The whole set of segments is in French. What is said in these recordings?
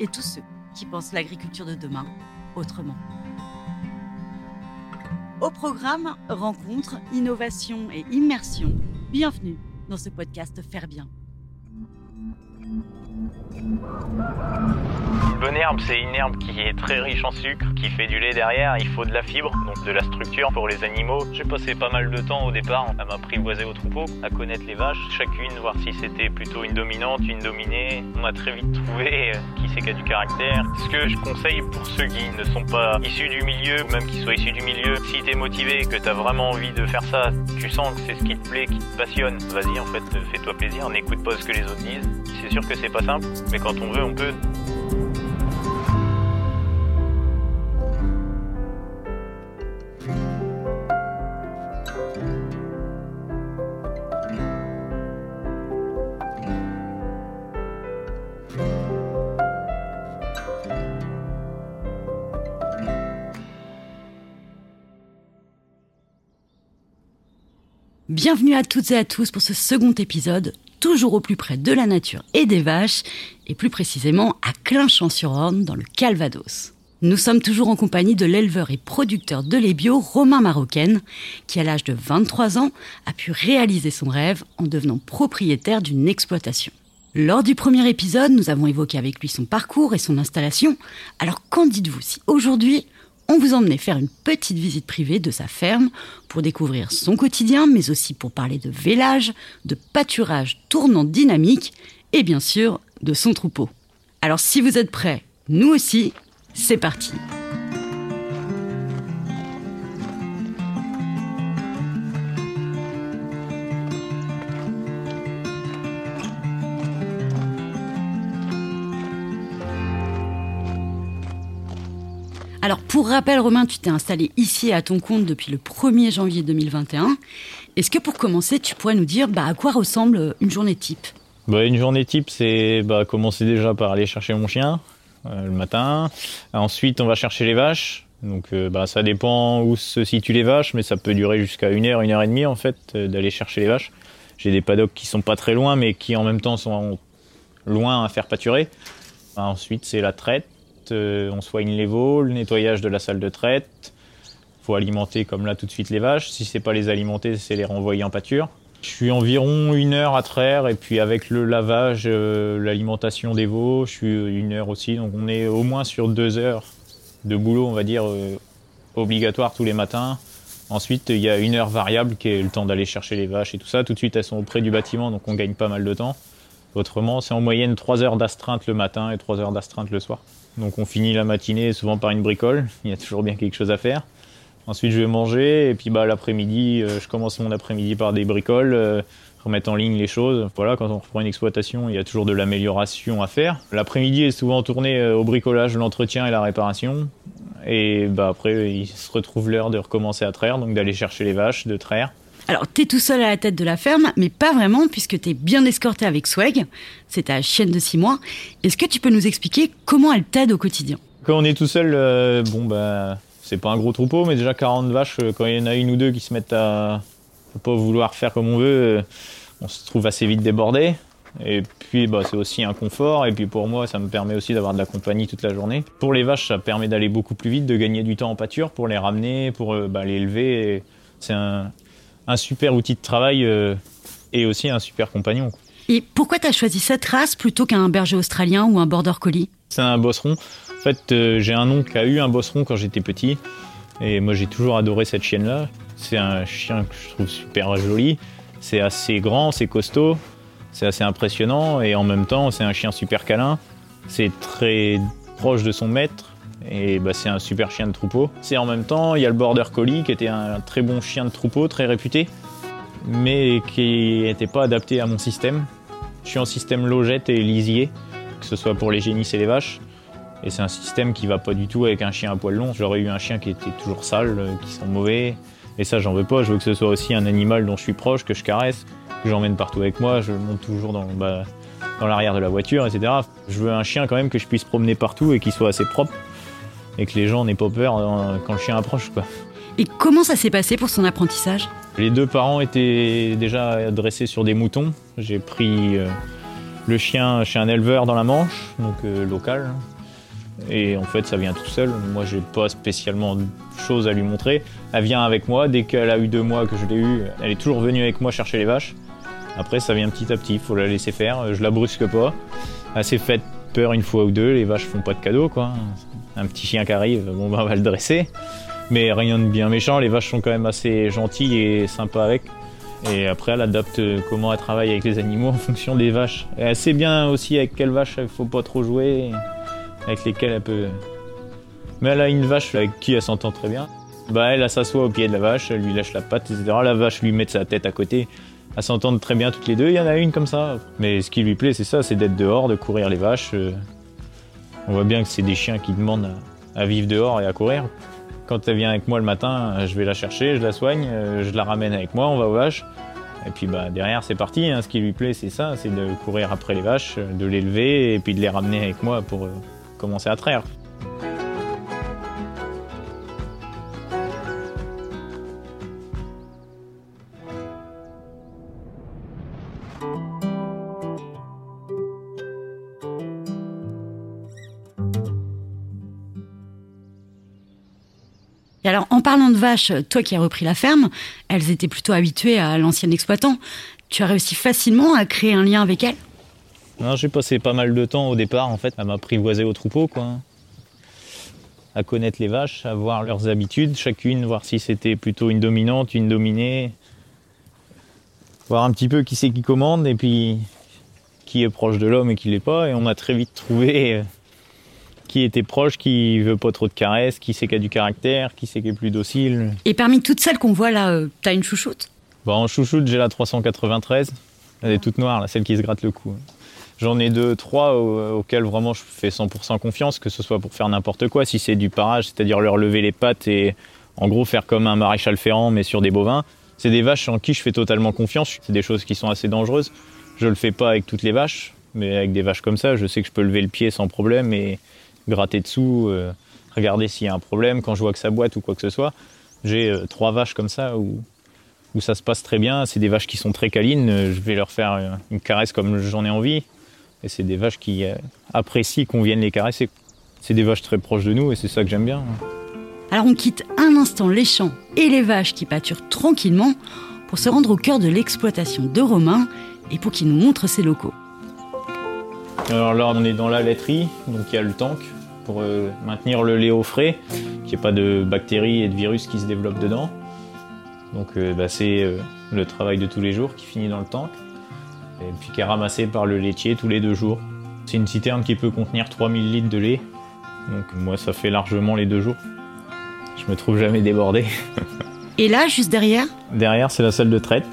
et tous ceux qui pensent l'agriculture de demain autrement. Au programme Rencontres, Innovation et Immersion, bienvenue dans ce podcast Faire Bien. Une bonne herbe, c'est une herbe qui est très riche en sucre, qui fait du lait derrière. Il faut de la fibre, donc de la structure pour les animaux. J'ai passé pas mal de temps au départ à m'apprivoiser au troupeau, à connaître les vaches, chacune, voir si c'était plutôt une dominante, une dominée. On a très vite trouvé euh, qui c'est qui a du caractère. Ce que je conseille pour ceux qui ne sont pas issus du milieu, même qui soient issus du milieu, si t'es motivé, que t'as vraiment envie de faire ça, tu sens que c'est ce qui te plaît, qui te passionne, vas-y en fait, fais-toi plaisir, n'écoute pas ce que les autres disent. C'est sûr que c'est pas simple, mais quand on veut, on peut. Bienvenue à toutes et à tous pour ce second épisode, toujours au plus près de la nature et des vaches, et plus précisément à Clinchamp-sur-Orne, dans le Calvados. Nous sommes toujours en compagnie de l'éleveur et producteur de lait bio Romain Marocaine, qui à l'âge de 23 ans a pu réaliser son rêve en devenant propriétaire d'une exploitation. Lors du premier épisode, nous avons évoqué avec lui son parcours et son installation. Alors qu'en dites-vous si aujourd'hui on vous emmenait faire une petite visite privée de sa ferme pour découvrir son quotidien, mais aussi pour parler de vélage, de pâturage tournant dynamique et bien sûr de son troupeau. Alors si vous êtes prêts, nous aussi, c'est parti. Alors pour rappel Romain, tu t'es installé ici à ton compte depuis le 1er janvier 2021. Est-ce que pour commencer, tu pourrais nous dire bah, à quoi ressemble une journée type? Bah, Une journée type, c'est bah, commencer déjà par aller chercher mon chien euh, le matin. Ensuite, on va chercher les vaches. Donc euh, bah, ça dépend où se situent les vaches, mais ça peut durer jusqu'à une heure, une heure et demie en fait, euh, d'aller chercher les vaches. J'ai des paddocks qui sont pas très loin, mais qui en même temps sont loin à faire pâturer. Ensuite, c'est la traite euh, on soigne les veaux, le nettoyage de la salle de traite. faut alimenter comme là tout de suite les vaches. Si c'est pas les alimenter, c'est les renvoyer en pâture. Je suis environ une heure à traire et puis avec le lavage, euh, l'alimentation des veaux, je suis une heure aussi. Donc on est au moins sur deux heures de boulot, on va dire, euh, obligatoire tous les matins. Ensuite, il y a une heure variable qui est le temps d'aller chercher les vaches et tout ça. Tout de suite, elles sont auprès du bâtiment, donc on gagne pas mal de temps. Autrement, c'est en moyenne trois heures d'astreinte le matin et trois heures d'astreinte le soir. Donc on finit la matinée souvent par une bricole, il y a toujours bien quelque chose à faire. Ensuite je vais manger et puis bah, l'après-midi, euh, je commence mon après-midi par des bricoles, euh, remettre en ligne les choses. Voilà, quand on reprend une exploitation, il y a toujours de l'amélioration à faire. L'après-midi est souvent tourné euh, au bricolage, l'entretien et la réparation. Et bah, après, il se retrouve l'heure de recommencer à traire, donc d'aller chercher les vaches, de traire. Alors, t'es tout seul à la tête de la ferme, mais pas vraiment, puisque t'es bien escorté avec Swag. C'est ta chienne de 6 mois. Est-ce que tu peux nous expliquer comment elle t'aide au quotidien? Quand on est tout seul, euh, bon, bah, c'est pas un gros troupeau, mais déjà 40 vaches, euh, quand il y en a une ou deux qui se mettent à, à pas vouloir faire comme on veut, euh, on se trouve assez vite débordé. Et puis bah, c'est aussi un confort. Et puis pour moi, ça me permet aussi d'avoir de la compagnie toute la journée. Pour les vaches, ça permet d'aller beaucoup plus vite, de gagner du temps en pâture pour les ramener, pour bah, les lever. C'est un, un super outil de travail euh, et aussi un super compagnon. Et pourquoi tu as choisi cette race plutôt qu'un berger australien ou un border collie? C'est un bosseron. En fait, euh, j'ai un oncle qui a eu un bosseron quand j'étais petit. Et moi, j'ai toujours adoré cette chienne-là. C'est un chien que je trouve super joli. C'est assez grand, c'est costaud, c'est assez impressionnant. Et en même temps, c'est un chien super câlin. C'est très proche de son maître. Et bah, c'est un super chien de troupeau. C'est en même temps, il y a le Border Collie qui était un très bon chien de troupeau, très réputé, mais qui n'était pas adapté à mon système. Je suis en système logette et lisier, que ce soit pour les génisses et les vaches. Et c'est un système qui va pas du tout avec un chien à poil long. J'aurais eu un chien qui était toujours sale, euh, qui sent mauvais. Et ça, j'en veux pas. Je veux que ce soit aussi un animal dont je suis proche, que je caresse, que j'emmène partout avec moi. Je monte toujours dans, bah, dans l'arrière de la voiture, etc. Je veux un chien quand même que je puisse promener partout et qui soit assez propre. Et que les gens n'aient pas peur euh, quand le chien approche. Quoi. Et comment ça s'est passé pour son apprentissage? Les deux parents étaient déjà dressés sur des moutons. J'ai pris euh, le chien chez un éleveur dans la Manche, donc euh, local. Et en fait, ça vient tout seul. Moi, j'ai pas spécialement de choses à lui montrer. Elle vient avec moi. Dès qu'elle a eu deux mois que je l'ai eu, elle est toujours venue avec moi chercher les vaches. Après, ça vient petit à petit. Il faut la laisser faire. Je la brusque pas. Elle s'est faite peur une fois ou deux. Les vaches font pas de cadeaux, quoi. Un petit chien qui arrive, bon, ben, on va le dresser. Mais rien de bien méchant. Les vaches sont quand même assez gentilles et sympas avec. Et après, elle adapte comment elle travaille avec les animaux en fonction des vaches. Et elle sait bien aussi avec quelle vache il faut pas trop jouer avec lesquelles elle peut. Mais elle a une vache avec qui elle s'entend très bien. Bah elle, s'assoit au pied de la vache, elle lui lâche la patte, etc. La vache lui met sa tête à côté. Elles s'entendent très bien toutes les deux. Il y en a une comme ça. Mais ce qui lui plaît, c'est ça, c'est d'être dehors, de courir les vaches. On voit bien que c'est des chiens qui demandent à vivre dehors et à courir. Quand elle vient avec moi le matin, je vais la chercher, je la soigne, je la ramène avec moi, on va aux vaches. Et puis bah, derrière, c'est parti. Hein. Ce qui lui plaît, c'est ça, c'est de courir après les vaches, de les lever et puis de les ramener avec moi pour euh, commencer à traire. Parlant de vaches, toi qui as repris la ferme, elles étaient plutôt habituées à l'ancien exploitant. Tu as réussi facilement à créer un lien avec elles? J'ai passé pas mal de temps au départ, en fait, à m'apprivoiser au troupeau, quoi. À connaître les vaches, à voir leurs habitudes, chacune, voir si c'était plutôt une dominante, une dominée. Voir un petit peu qui c'est qui commande et puis qui est proche de l'homme et qui l'est pas. Et on a très vite trouvé euh, qui était proche, qui veut pas trop de caresses, qui sait qui a du caractère, qui sait qui est plus docile. Et parmi toutes celles qu'on voit là, euh, t'as une chouchoute? Bon, en chouchoute, j'ai la 393. Elle est toute noire, là, celle qui se gratte le cou. J'en ai deux, trois auxquels vraiment je fais 100% confiance, que ce soit pour faire n'importe quoi, si c'est du parage, c'est-à-dire leur lever les pattes et en gros faire comme un maréchal ferrant mais sur des bovins. C'est des vaches en qui je fais totalement confiance. C'est des choses qui sont assez dangereuses. Je le fais pas avec toutes les vaches, mais avec des vaches comme ça, je sais que je peux lever le pied sans problème et gratter dessous, euh, regarder s'il y a un problème quand je vois que ça boite ou quoi que ce soit. J'ai euh, trois vaches comme ça où, où ça se passe très bien. C'est des vaches qui sont très câlines. Je vais leur faire une caresse comme j'en ai envie. Et c'est des vaches qui euh, apprécient qu'on vienne les caresser. C'est des vaches très proches de nous et c'est ça que j'aime bien. Alors on quitte un instant les champs et les vaches qui pâturent tranquillement pour se rendre au cœur de l'exploitation de Romain et pour qu'il nous montre ses locaux. Alors là on est dans la laiterie, donc il y a le tank pour euh, maintenir le lait au frais, qu'il n'y ait pas de bactéries et de virus qui se développent dedans. Donc euh, bah, c'est le travail de tous les jours qui finit dans le tank et puis qui est ramassé par le laitier tous les deux jours. C'est une citerne qui peut contenir 3000 litres de lait, donc moi ça fait largement les deux jours. Je me trouve jamais débordé. Et là, juste derrière? Derrière, c'est la salle de traite.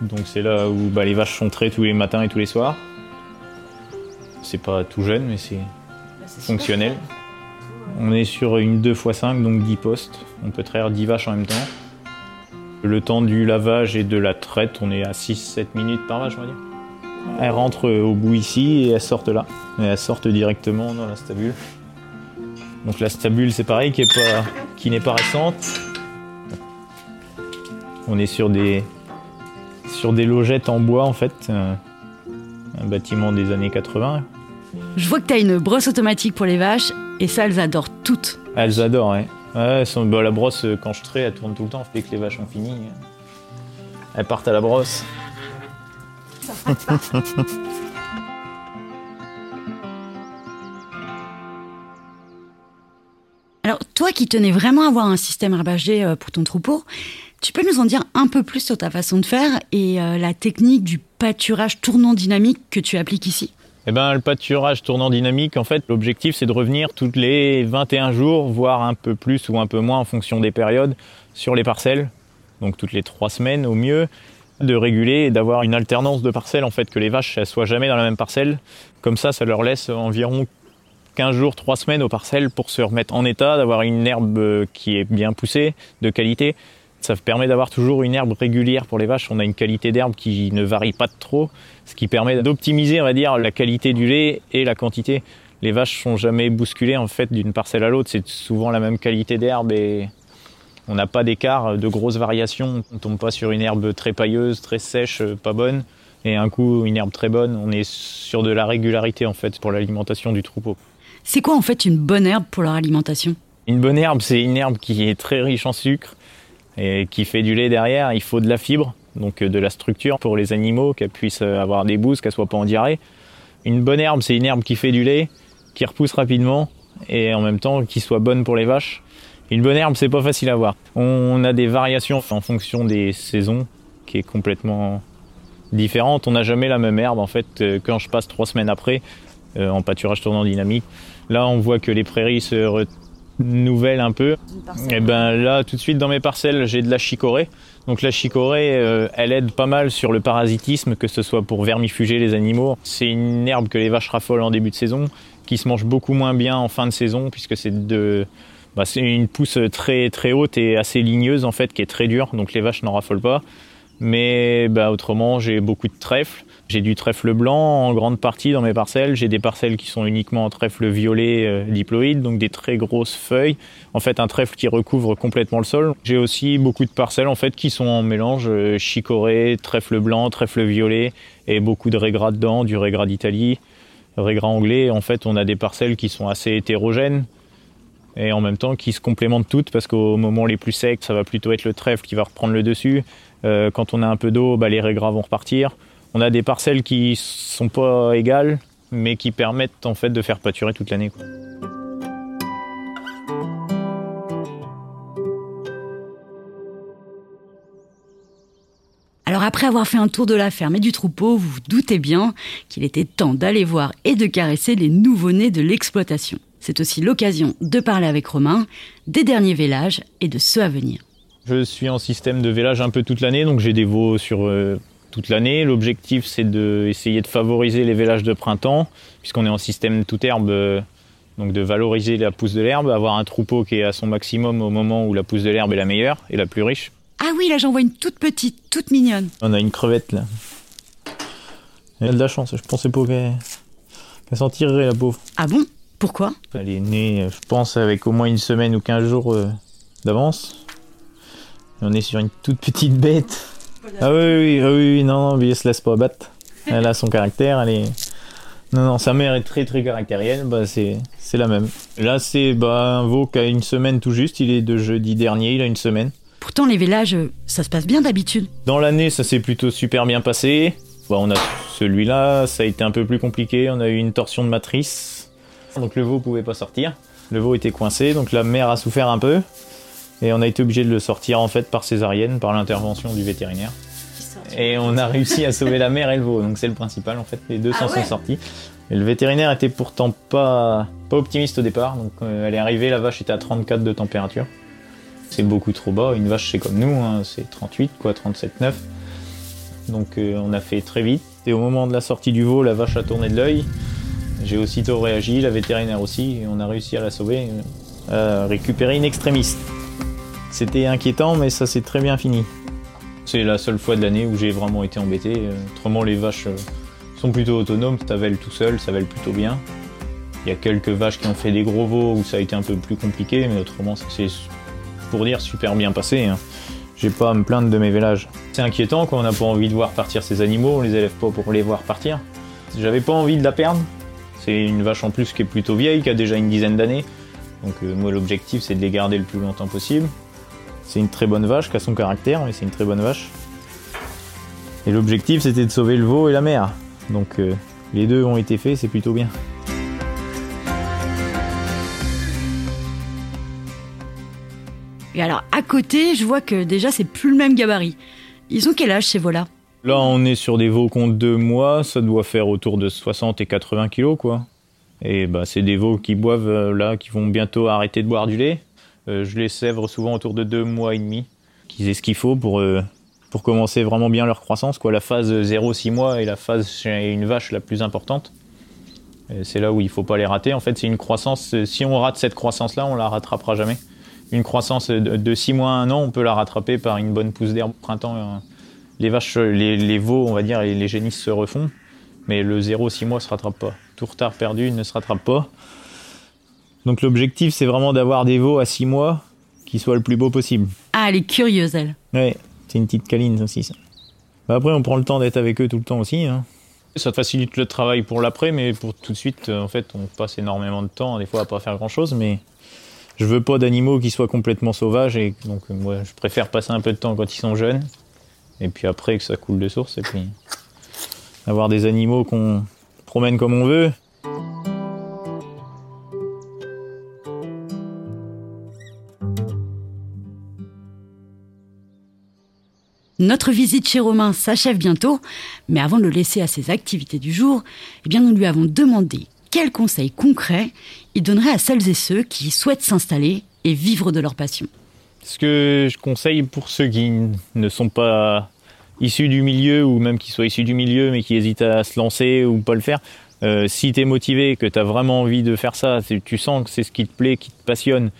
Donc c'est là où bah, les vaches sont traitées tous les matins et tous les soirs. C'est pas tout jeune, mais c'est bah, fonctionnel. On est sur une 2x5, donc 10 postes. On peut traire 10 vaches en même temps. Le temps du lavage et de la traite, on est à 6-7 minutes par vache, on va dire. Elles rentrent au bout ici et elles sortent là. Et elles sortent directement dans la stabule. Donc la stabule, c'est pareil, qui n'est pas, récente. On est sur des, sur des logettes en bois, en fait. Un, un bâtiment des années 80. Je vois que tu as une brosse automatique pour les vaches, et ça, elles adorent toutes. Elles adorent, ouais. Ouais, bah, la brosse, euh, quand je trais, elle tourne tout le temps. Dès que les vaches ont fini, elles partent à la brosse. Alors, toi qui tenais vraiment à avoir un système herbagé euh, pour ton troupeau, tu peux nous en dire un peu plus sur ta façon de faire et euh, la technique du pâturage tournant dynamique que tu appliques ici? Eh ben, le pâturage tournant dynamique, en fait, l'objectif, c'est de revenir toutes les 21 jours, voire un peu plus ou un peu moins en fonction des périodes, sur les parcelles. Donc toutes les trois semaines au mieux, de réguler et d'avoir une alternance de parcelles, en fait, que les vaches ne soient jamais dans la même parcelle. Comme ça, ça leur laisse environ 15 jours, 3 semaines aux parcelles pour se remettre en état, d'avoir une herbe qui est bien poussée, de qualité. Ça permet d'avoir toujours une herbe régulière pour les vaches. On a une qualité d'herbe qui ne varie pas trop, ce qui permet d'optimiser, on va dire, la qualité du lait et la quantité. Les vaches sont jamais bousculées en fait d'une parcelle à l'autre. C'est souvent la même qualité d'herbe et on n'a pas d'écart, de grosses variations. On tombe pas sur une herbe très pailleuse, très sèche, pas bonne, et un coup une herbe très bonne. On est sur de la régularité en fait pour l'alimentation du troupeau. C'est quoi en fait une bonne herbe pour leur alimentation? Une bonne herbe, c'est une herbe qui est très riche en sucre et qui fait du lait derrière. Il faut de la fibre, donc de la structure pour les animaux, qu'elles puissent avoir des bouses, qu'elles soient pas en diarrhée. Une bonne herbe, c'est une herbe qui fait du lait, qui repousse rapidement et en même temps qui soit bonne pour les vaches. Une bonne herbe, c'est pas facile à voir. On a des variations en fonction des saisons, qui est complètement différente. On n'a jamais la même herbe en fait. Quand je passe trois semaines après euh, en pâturage tournant dynamique, là on voit que les prairies se renouvellent un peu. Et ben là, tout de suite dans mes parcelles, j'ai de la chicorée. Donc la chicorée, euh, elle aide pas mal sur le parasitisme, que ce soit pour vermifuger les animaux. C'est une herbe que les vaches raffolent en début de saison, qui se mange beaucoup moins bien en fin de saison, puisque c'est de bah, c'est une pousse très très haute et assez ligneuse en fait, qui est très dure, donc les vaches n'en raffolent pas. Mais bah, autrement, j'ai beaucoup de trèfle. J'ai du trèfle blanc en grande partie dans mes parcelles. J'ai des parcelles qui sont uniquement en trèfle violet euh, diploïde, donc des très grosses feuilles. En fait, un trèfle qui recouvre complètement le sol. J'ai aussi beaucoup de parcelles en fait qui sont en mélange euh, chicorée, trèfle blanc, trèfle violet et beaucoup de régras dedans, du régras d'Italie, régras anglais. En fait, on a des parcelles qui sont assez hétérogènes et en même temps qui se complémentent toutes parce qu'au moment les plus secs, ça va plutôt être le trèfle qui va reprendre le dessus. Euh, quand on a un peu d'eau, bah, les régras vont repartir. On a des parcelles qui sont pas égales, mais qui permettent en fait de faire pâturer toute l'année. Alors après avoir fait un tour de la ferme et du troupeau, vous vous doutez bien qu'il était temps d'aller voir et de caresser les nouveau-nés de l'exploitation. C'est aussi l'occasion de parler avec Romain des derniers vélages et de ceux à venir. Je suis en système de vélage un peu toute l'année, donc j'ai des veaux sur euh, toute l'année. L'objectif, c'est d'essayer de, favoriser les vélages de printemps, puisqu'on est en système toute herbe, euh, donc de valoriser la pousse de l'herbe, avoir un troupeau qui est à son maximum au moment où la pousse de l'herbe est la meilleure et la plus riche. Ah oui, là j'en vois une toute petite, toute mignonne. On a une crevette là. Elle a de la chance, je pensais pas qu'elle s'en tirerait la pauvre. Ah bon? Pourquoi Elle est née, je pense, avec au moins une semaine ou 15 jours euh, d'avance. On est sur une toute petite bête. Ah oui, oui, oui, oui, non, mais elle se laisse pas battre. Elle a son caractère, elle est... Non, non, sa mère est très très caractérielle, bah c'est, c'est la même. Là, c'est bah, un veau qui a une semaine tout juste, il est de jeudi dernier, il a une semaine. Pourtant, les vélages, ça se passe bien d'habitude. Dans l'année, ça s'est plutôt super bien passé. Bah, on a celui-là, ça a été un peu plus compliqué. On a eu une torsion de matrice. Donc le veau pouvait pas sortir. Le veau était coincé, donc la mère a souffert un peu. Et on a été obligé de le sortir en fait par césarienne, par l'intervention du vétérinaire. Et on a réussi à sauver la mère et le veau, donc c'est le principal en fait. Les deux s'en sont sortis. Et le vétérinaire était pourtant pas, pas optimiste au départ, donc euh, elle est arrivée, la vache était à 34 de température c'est beaucoup trop bas. Une vache, c'est comme nous, hein, c'est 38, quoi, 37,9. Donc euh, on a fait très vite. Et au moment de la sortie du veau, la vache a tourné de l'œil. J'ai aussitôt réagi, la vétérinaire aussi, et on a réussi à la sauver, euh, récupérer une extrémiste. C'était inquiétant, mais ça s'est très bien fini. C'est la seule fois de l'année où j'ai vraiment été embêté. Euh, autrement, les vaches sont plutôt autonomes, ça vèle tout seul, ça vèle plutôt bien. Il y a quelques vaches qui ont fait des gros veaux où ça a été un peu plus compliqué, mais autrement, c'est pour dire super bien passé. Hein. J'ai pas à me plaindre de mes vélages. C'est inquiétant quand on n'a pas envie de voir partir ces animaux, on les élève pas pour les voir partir. J'avais pas envie de la perdre. C'est une vache en plus qui est plutôt vieille, qui a déjà une dizaine d'années. Donc euh, moi l'objectif c'est de les garder le plus longtemps possible. C'est une très bonne vache qui a son caractère, mais c'est une très bonne vache. Et l'objectif c'était de sauver le veau et la mère. Donc euh, les deux ont été faits, c'est plutôt bien. Et alors, à côté, je vois que déjà, c'est plus le même gabarit. Ils ont quel âge ces veaux-là? Là, on est sur des veaux qui ont deux mois, ça doit faire autour de 60 et 80 kilos, quoi. Et bah, c'est des veaux qui boivent, euh, là, qui vont bientôt arrêter de boire du lait. Euh, je les sèvre souvent autour de deux mois et demi, qu'ils aient ce qu'il faut pour, euh, pour commencer vraiment bien leur croissance, quoi. La phase 0-6 mois est la phase chez une vache la plus importante. C'est là où il faut pas les rater. En fait, c'est une croissance. Si on rate cette croissance-là, on la rattrapera jamais. Une croissance de 6 mois à 1 an, on peut la rattraper par une bonne pousse d'herbe au printemps. Les vaches, les, veaux, on va dire, les génisses se refont. Mais le 0-6 mois se rattrape pas. Tout retard perdu ne se rattrape pas. Donc l'objectif, c'est vraiment d'avoir des veaux à 6 mois qui soient le plus beau possible. Ah, elle est curieuse, elle. Ouais, c'est une petite câline aussi, ça. Bah, après, on prend le temps d'être avec eux tout le temps aussi. Hein. Ça te facilite le travail pour l'après, mais pour tout de suite, euh, en fait, on passe énormément de temps, des fois, à pas faire grand-chose, mais je veux pas d'animaux qui soient complètement sauvages, et donc euh, moi, je préfère passer un peu de temps quand ils sont jeunes, et puis après que ça coule de source, et puis avoir des animaux qu'on promène comme on veut. Notre visite chez Romain s'achève bientôt, mais avant de le laisser à ses activités du jour, eh bien nous lui avons demandé quels conseils concrets il donnerait à celles et ceux qui souhaitent s'installer et vivre de leur passion. Ce que je conseille pour ceux qui ne sont pas issus du milieu ou même qui soient issus du milieu mais qui hésitent à se lancer ou pas le faire, euh, si tu es motivé, que tu as vraiment envie de faire ça, tu sens que c'est ce qui te plaît, qui te passionne,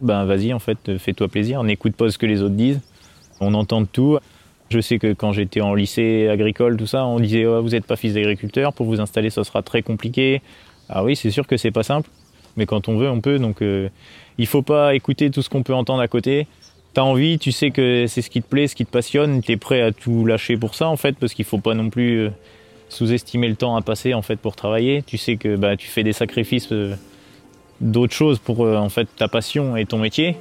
ben vas-y en fait, fais-toi plaisir, n'écoute pas ce que les autres disent. On entend tout. Je sais que quand j'étais en lycée agricole, tout ça, on disait oh, vous n'êtes pas fils d'agriculteur, pour vous installer, ça sera très compliqué. Ah oui, c'est sûr que c'est pas simple, mais quand on veut, on peut. Donc euh, il faut pas écouter tout ce qu'on peut entendre à côté. T'as envie, tu sais que c'est ce qui te plaît, ce qui te passionne, tu es prêt à tout lâcher pour ça en fait, parce qu'il faut pas non plus euh, sous-estimer le temps à passer en fait pour travailler. Tu sais que bah, tu fais des sacrifices euh, d'autres choses pour en fait ta passion et ton métier.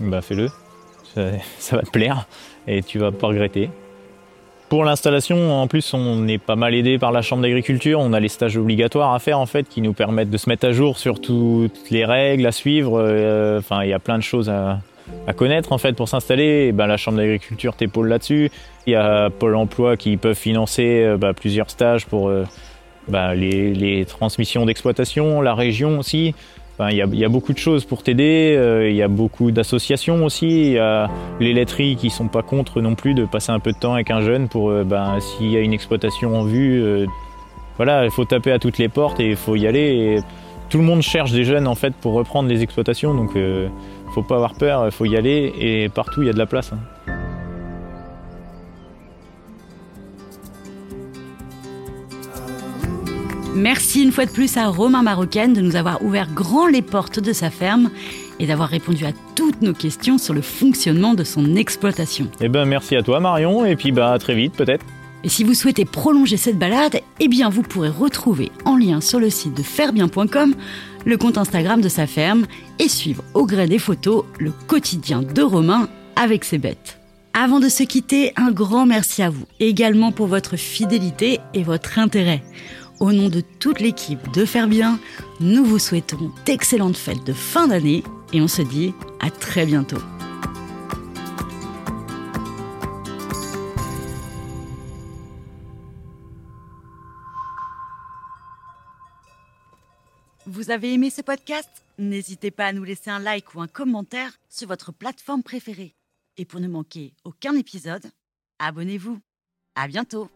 Bah fais-le, ça va te plaire et tu vas pas regretter. Pour l'installation, en plus, on est pas mal aidé par la Chambre d'agriculture. On a les stages obligatoires à faire en fait qui nous permettent de se mettre à jour sur toutes les règles à suivre. Euh, enfin, il y a plein de choses à, connaître en fait pour s'installer. Ben, la Chambre d'agriculture t'épaule là-dessus. Il y a Pôle Emploi qui peuvent financer euh, ben, plusieurs stages pour euh, ben, les, les, transmissions d'exploitation. La région aussi il y, a beaucoup de choses pour t'aider, euh, il y a beaucoup d'associations aussi, il y a les laiteries qui sont pas contre non plus de passer un peu de temps avec un jeune pour euh, ben, s'il y a une exploitation en vue. Euh, voilà, il faut taper à toutes les portes et il faut y aller. tout le monde cherche des jeunes en fait pour reprendre les exploitations, donc ne faut pas avoir peur, il faut y aller et partout il y a de la place. Hein. Merci une fois de plus à Romain Marocaine de nous avoir ouvert grand les portes de sa ferme et d'avoir répondu à toutes nos questions sur le fonctionnement de son exploitation. Eh ben merci à toi Marion et puis bah à très vite peut-être. Et si vous souhaitez prolonger cette balade, eh bien vous pourrez retrouver en lien sur le site de fairebien.com le compte Instagram de sa ferme et suivre au gré des photos le quotidien de Romain avec ses bêtes. Avant de se quitter, un grand merci à vous, également pour votre fidélité et votre intérêt. Au nom de toute l'équipe de Faire Bien, nous vous souhaitons d'excellentes fêtes de fin d'année et on se dit à très bientôt. Vous avez aimé ce podcast? N'hésitez pas à nous laisser un like ou un commentaire sur votre plateforme préférée. Et pour ne manquer aucun épisode, abonnez-vous. À bientôt